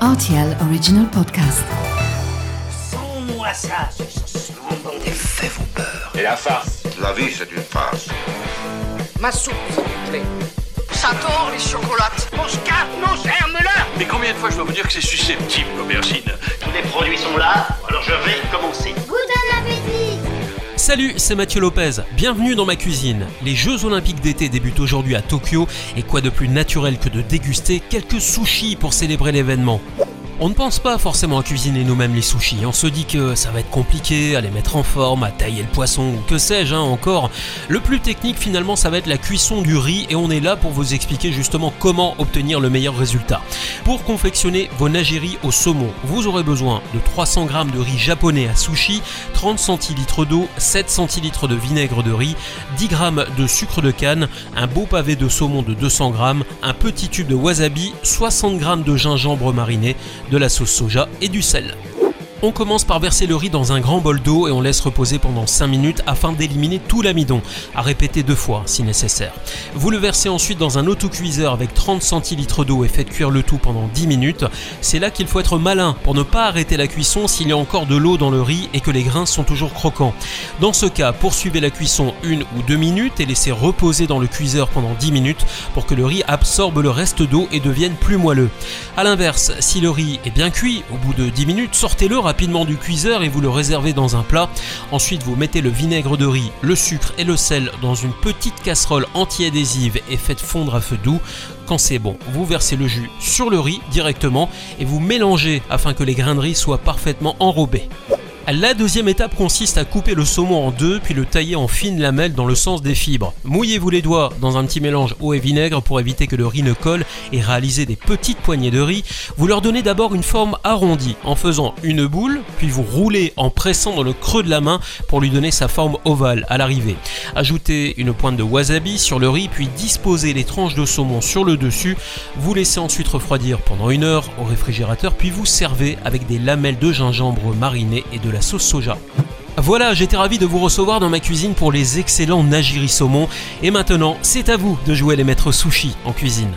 RTL Original Podcast. Sans-moi ça, ce Des faits vos peurs. Et la farce La vie, c'est une farce. Ma soupe, s'il vous plaît. Ça tord les chocolates. Mon scarpe, mon germe-là Mais combien de fois je dois vous dire que c'est susceptible, l'aubergine? Tous les produits sont là, alors je vais commencer. Salut, c'est Mathieu Lopez. Bienvenue dans ma cuisine. Les Jeux Olympiques d'été débutent aujourd'hui à Tokyo et quoi de plus naturel que de déguster quelques sushis pour célébrer l'événement? On ne pense pas forcément à cuisiner nous-mêmes les sushis. On se dit que ça va être compliqué à les mettre en forme, à tailler le poisson ou que sais-je hein, encore. Le plus technique finalement, ça va être la cuisson du riz et on est là pour vous expliquer justement comment obtenir le meilleur résultat. Pour confectionner vos nagiri au saumon, vous aurez besoin de 300 g de riz japonais à sushi, 30 centilitres d'eau, 7 centilitres de vinaigre de riz, 10 g de sucre de canne, un beau pavé de saumon de 200 g, un petit tube de wasabi, 60 g de gingembre mariné, de la sauce soja et du sel. On commence par verser le riz dans un grand bol d'eau et on laisse reposer pendant 5 minutes afin d'éliminer tout l'amidon, à répéter deux fois si nécessaire. Vous le versez ensuite dans un autocuiseur avec 30 centilitres d'eau et faites cuire le tout pendant 10 minutes. C'est là qu'il faut être malin pour ne pas arrêter la cuisson s'il y a encore de l'eau dans le riz et que les grains sont toujours croquants. Dans ce cas, poursuivez la cuisson une ou deux minutes et laissez reposer dans le cuiseur pendant 10 minutes pour que le riz absorbe le reste d'eau et devienne plus moelleux. A l'inverse, si le riz est bien cuit, au bout de 10 minutes, sortez-le rapidement du cuiseur et vous le réservez dans un plat. Ensuite, vous mettez le vinaigre de riz, le sucre et le sel dans une petite casserole anti-adhésive et faites fondre à feu doux. Quand c'est bon, vous versez le jus sur le riz directement et vous mélangez afin que les grains de riz soient parfaitement enrobés. La deuxième étape consiste à couper le saumon en deux puis le tailler en fines lamelles dans le sens des fibres. Mouillez-vous les doigts dans un petit mélange eau et vinaigre pour éviter que le riz ne colle et réalisez des petites poignées de riz. Vous leur donnez d'abord une forme arrondie en faisant une boule, puis vous roulez en pressant dans le creux de la main pour lui donner sa forme ovale à l'arrivée. Ajoutez une pointe de wasabi sur le riz puis disposez les tranches de saumon sur le dessus. Vous laissez ensuite refroidir pendant une heure au réfrigérateur puis vous servez avec des lamelles de gingembre marinées et de sauce soja. Voilà, j'étais ravi de vous recevoir dans ma cuisine pour les excellents nagiri saumon et maintenant, c'est à vous de jouer les maîtres sushi en cuisine.